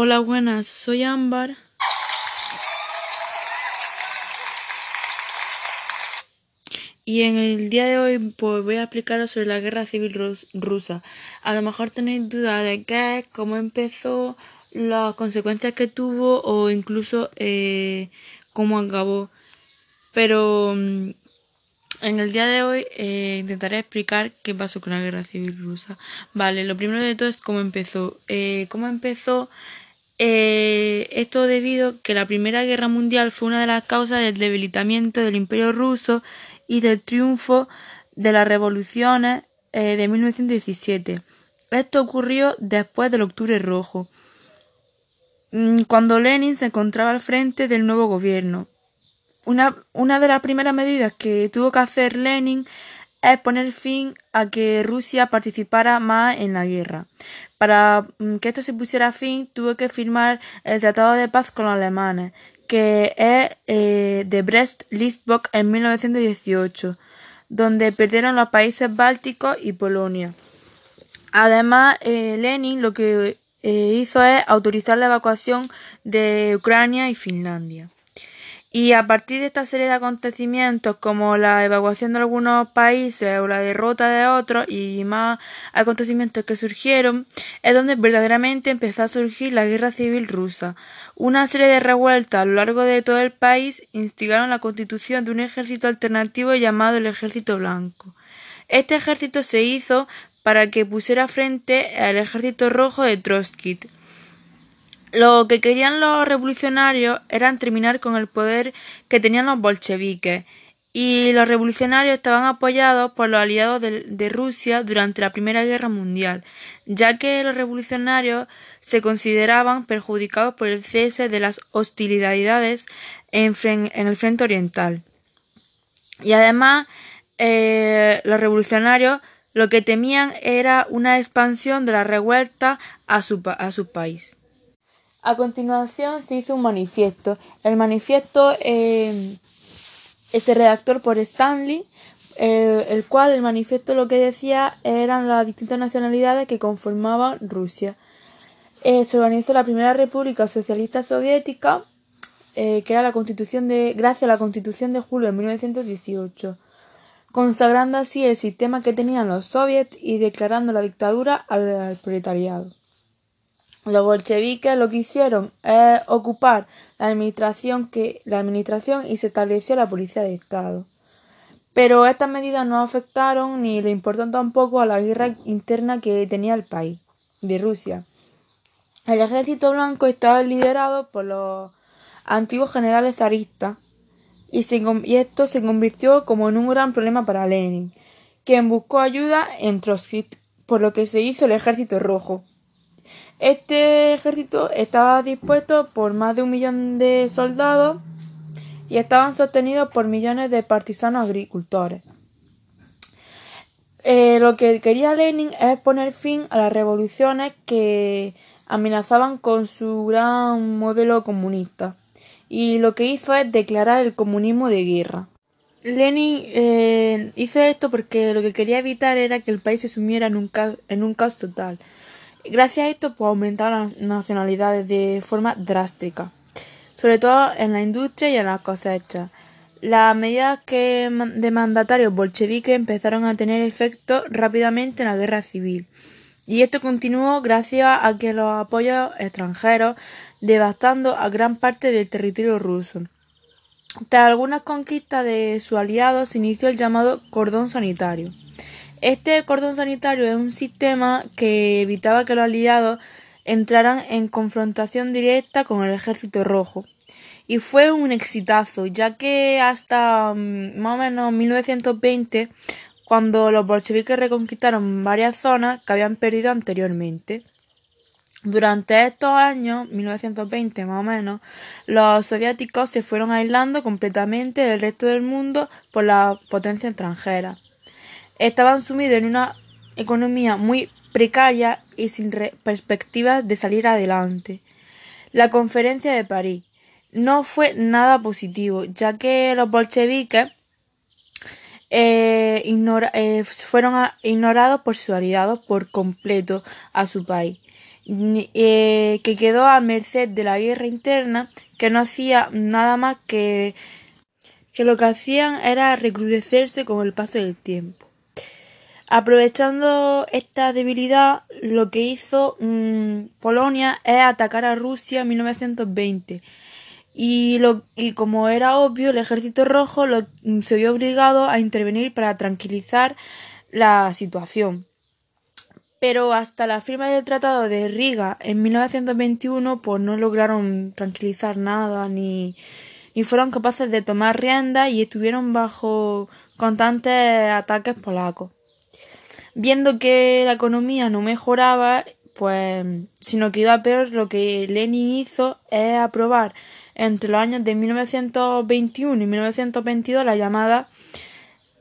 Hola, buenas, soy Ámbar. Y en el día de hoy pues, voy a explicaros sobre la guerra civil rusa. A lo mejor tenéis duda de qué, cómo empezó, las consecuencias que tuvo o incluso eh, cómo acabó. Pero mm, en el día de hoy eh, intentaré explicar qué pasó con la guerra civil rusa. Vale, lo primero de todo es cómo empezó. Eh, cómo empezó eh, esto debido a que la Primera Guerra Mundial fue una de las causas del debilitamiento del Imperio ruso y del triunfo de las revoluciones de 1917. Esto ocurrió después del Octubre Rojo, mm, cuando Lenin se encontraba al frente del nuevo gobierno. Una, una de las primeras medidas que tuvo que hacer Lenin es poner fin a que Rusia participara más en la guerra. Para mm, que esto se pusiera fin, tuvo que firmar el Tratado de Paz con los alemanes, que es eh, de Brest-Litovsk en 1918, donde perdieron los países bálticos y Polonia. Además, eh, Lenin lo que eh, hizo es autorizar la evacuación de Ucrania y Finlandia. Y a partir de esta serie de acontecimientos, como la evacuación de algunos países o la derrota de otros y más acontecimientos que surgieron, es donde verdaderamente empezó a surgir la guerra civil rusa. Una serie de revueltas a lo largo de todo el país instigaron la constitución de un ejército alternativo llamado el Ejército Blanco. Este ejército se hizo para que pusiera frente al ejército rojo de Trotsky, lo que querían los revolucionarios era terminar con el poder que tenían los bolcheviques, y los revolucionarios estaban apoyados por los aliados de, Rusia durante la Primera Guerra Mundial, ya que los revolucionarios se consideraban perjudicados por el cese de las hostilidades en, el frente oriental. Y además, eh, los revolucionarios lo que temían era una expansión de la revuelta a su, a su país. A continuación se hizo un manifiesto. El manifiesto eh, se redactó por Stanley, eh, el cual el manifiesto lo que decía eran las distintas nacionalidades que conformaban Rusia. Eh, se organizó la primera República Socialista Soviética, eh, que era la constitución de, gracias a la Constitución de julio de 1918, consagrando así el sistema que tenían los soviets y declarando la dictadura al proletariado. Los bolcheviques lo que hicieron es ocupar la administración, que, la administración y se estableció la policía de Estado. Pero estas medidas no afectaron ni le importaron tampoco a la guerra interna que tenía el país, de Rusia. El ejército blanco estaba liderado por los antiguos generales zaristas y, y esto se convirtió como en un gran problema para Lenin, quien buscó ayuda en Trotsky, por lo que se hizo el ejército rojo. Este ejército estaba dispuesto por más de un millón de soldados y estaban sostenidos por millones de partisanos agricultores. Eh, lo que quería Lenin es poner fin a las revoluciones que amenazaban con su gran modelo comunista y lo que hizo es declarar el comunismo de guerra. Lenin eh, hizo esto porque lo que quería evitar era que el país se sumiera en un, en un caos total. Gracias a esto, pues aumentaron las nacionalidades de forma drástica, sobre todo en la industria y en las cosechas. Las medidas que de mandatarios bolcheviques empezaron a tener efecto rápidamente en la guerra civil. Y esto continuó gracias a que los apoyos extranjeros devastando a gran parte del territorio ruso. Tras algunas conquistas de sus aliados se inició el llamado cordón sanitario. Este cordón sanitario es un sistema que evitaba que los aliados entraran en confrontación directa con el ejército rojo. Y fue un exitazo, ya que hasta mm, más o menos 1920, cuando los bolcheviques reconquistaron varias zonas que habían perdido anteriormente. Durante estos años, 1920 más o menos, los soviéticos se fueron aislando completamente del resto del mundo por la potencia extranjera estaban sumidos en una economía muy precaria y sin perspectivas de salir adelante. La conferencia de París no fue nada positivo, ya que los bolcheviques eh, eh, fueron ignorados por sus aliados por completo a su país. eh, que quedó a merced de la guerra interna, que no hacía nada más que que lo que hacían era recrudecerse con el paso del tiempo. Aprovechando esta debilidad, lo que hizo mm, Polonia es atacar a Rusia en 1920. Y, lo, y como era obvio, el ejército rojo mm, se vio obligado a intervenir para tranquilizar la situación. Pero hasta la firma del Tratado de Riga en 1921, pues no lograron tranquilizar nada ni, ni fueron capaces de tomar rienda y estuvieron bajo constantes ataques polacos viendo que la economía no mejoraba, pues, sino que iba peor, lo que Lenin hizo es aprobar entre los años de 1921 y 1922 la llamada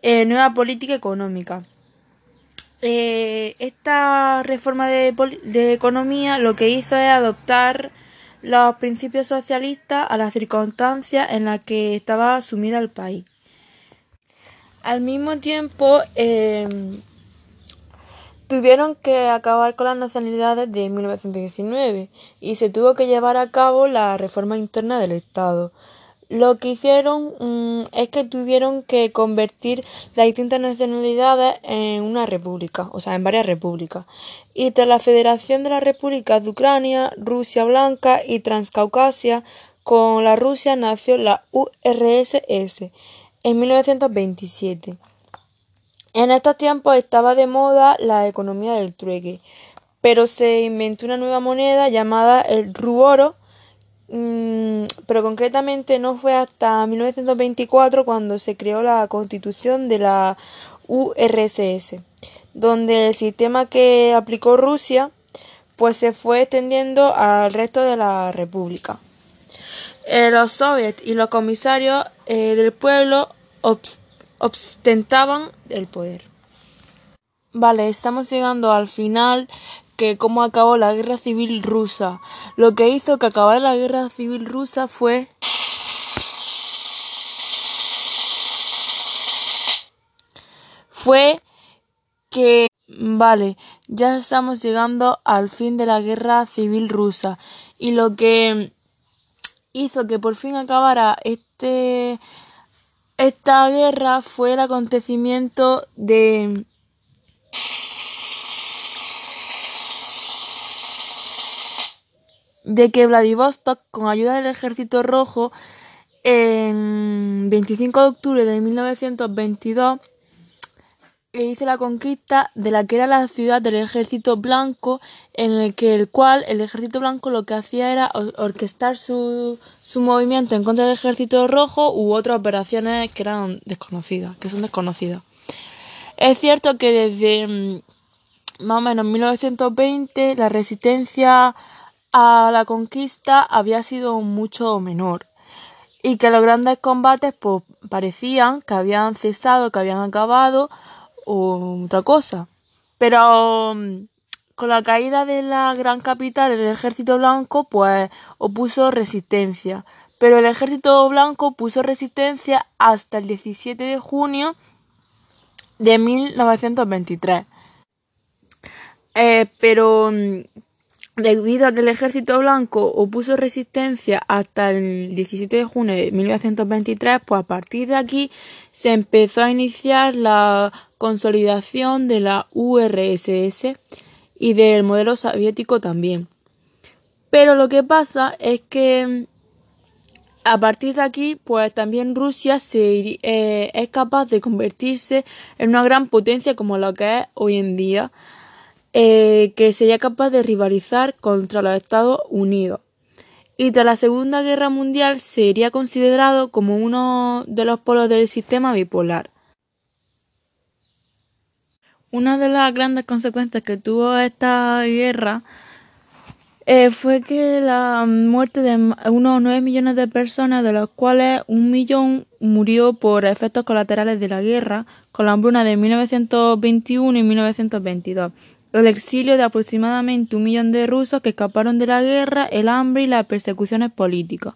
eh, nueva política económica. Eh, esta reforma de, economía lo que hizo es adoptar los principios socialistas a las circunstancias en las que estaba sumida el país. Al mismo tiempo, eh, Tuvieron que acabar con las nacionalidades de 1919 y se tuvo que llevar a cabo la reforma interna del Estado. Lo que hicieron mm, es que tuvieron que convertir las distintas nacionalidades en una república, o sea, en varias repúblicas. Y tras la federación de las repúblicas de Ucrania, Rusia Blanca y Transcaucasia, con la Rusia nació la URSS en 1927. En estos tiempos estaba de moda la economía del trueque, pero se inventó una nueva moneda llamada el ruboro, mm, pero concretamente no fue hasta 1924 cuando se creó la constitución de la URSS, donde el sistema que aplicó Rusia pues se fue extendiendo al resto de la república. Eh, los soviets y los comisarios eh, del pueblo ostentaban el poder. Vale, estamos llegando al final que cómo acabó la guerra civil rusa. Lo que hizo que acabara la guerra civil rusa fue fue que vale, ya estamos llegando al fin de la guerra civil rusa y lo que hizo que por fin acabara este esta guerra fue el acontecimiento de de que Vladivostok, con ayuda del Ejército Rojo, en 25 de octubre de 1922, hizo la conquista de la que era la ciudad del ejército blanco, en el que el cual el ejército blanco lo que hacía era orquestar su, su movimiento en contra del ejército rojo u otras operaciones que eran desconocidas, que son desconocidas. Es cierto que desde mm, más o menos 1920 la resistencia a la conquista había sido mucho menor y que los grandes combates pues parecían que habían cesado, que habían acabado otra cosa. Pero mm, con la caída de la gran capital, el ejército blanco pues opuso resistencia. Pero el ejército blanco puso resistencia hasta el 17 de junio de 1923. Eh, pero mm, Debido a que el ejército blanco opuso resistencia hasta el 17 de junio de 1923, pues a partir de aquí se empezó a iniciar la consolidación de la URSS y del modelo soviético también. Pero lo que pasa es que a partir de aquí, pues también Rusia se, eh, es capaz de convertirse en una gran potencia como la que es hoy en día eh, que sería capaz de rivalizar contra los Estados Unidos. Y tras la Segunda Guerra Mundial sería considerado como uno de los polos del sistema bipolar. Una de las grandes consecuencias que tuvo esta guerra eh, fue que la muerte de unos 9 millones de personas, de los cuales un millón murió por efectos colaterales de la guerra, con la hambruna de 1921 y 1922 el exilio de aproximadamente un millón de rusos que escaparon de la guerra, el hambre y las persecuciones políticas.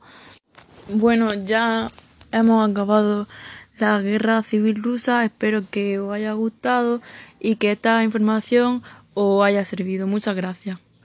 Bueno, ya hemos acabado la guerra civil rusa. Espero que os haya gustado y que esta información os haya servido. Muchas gracias.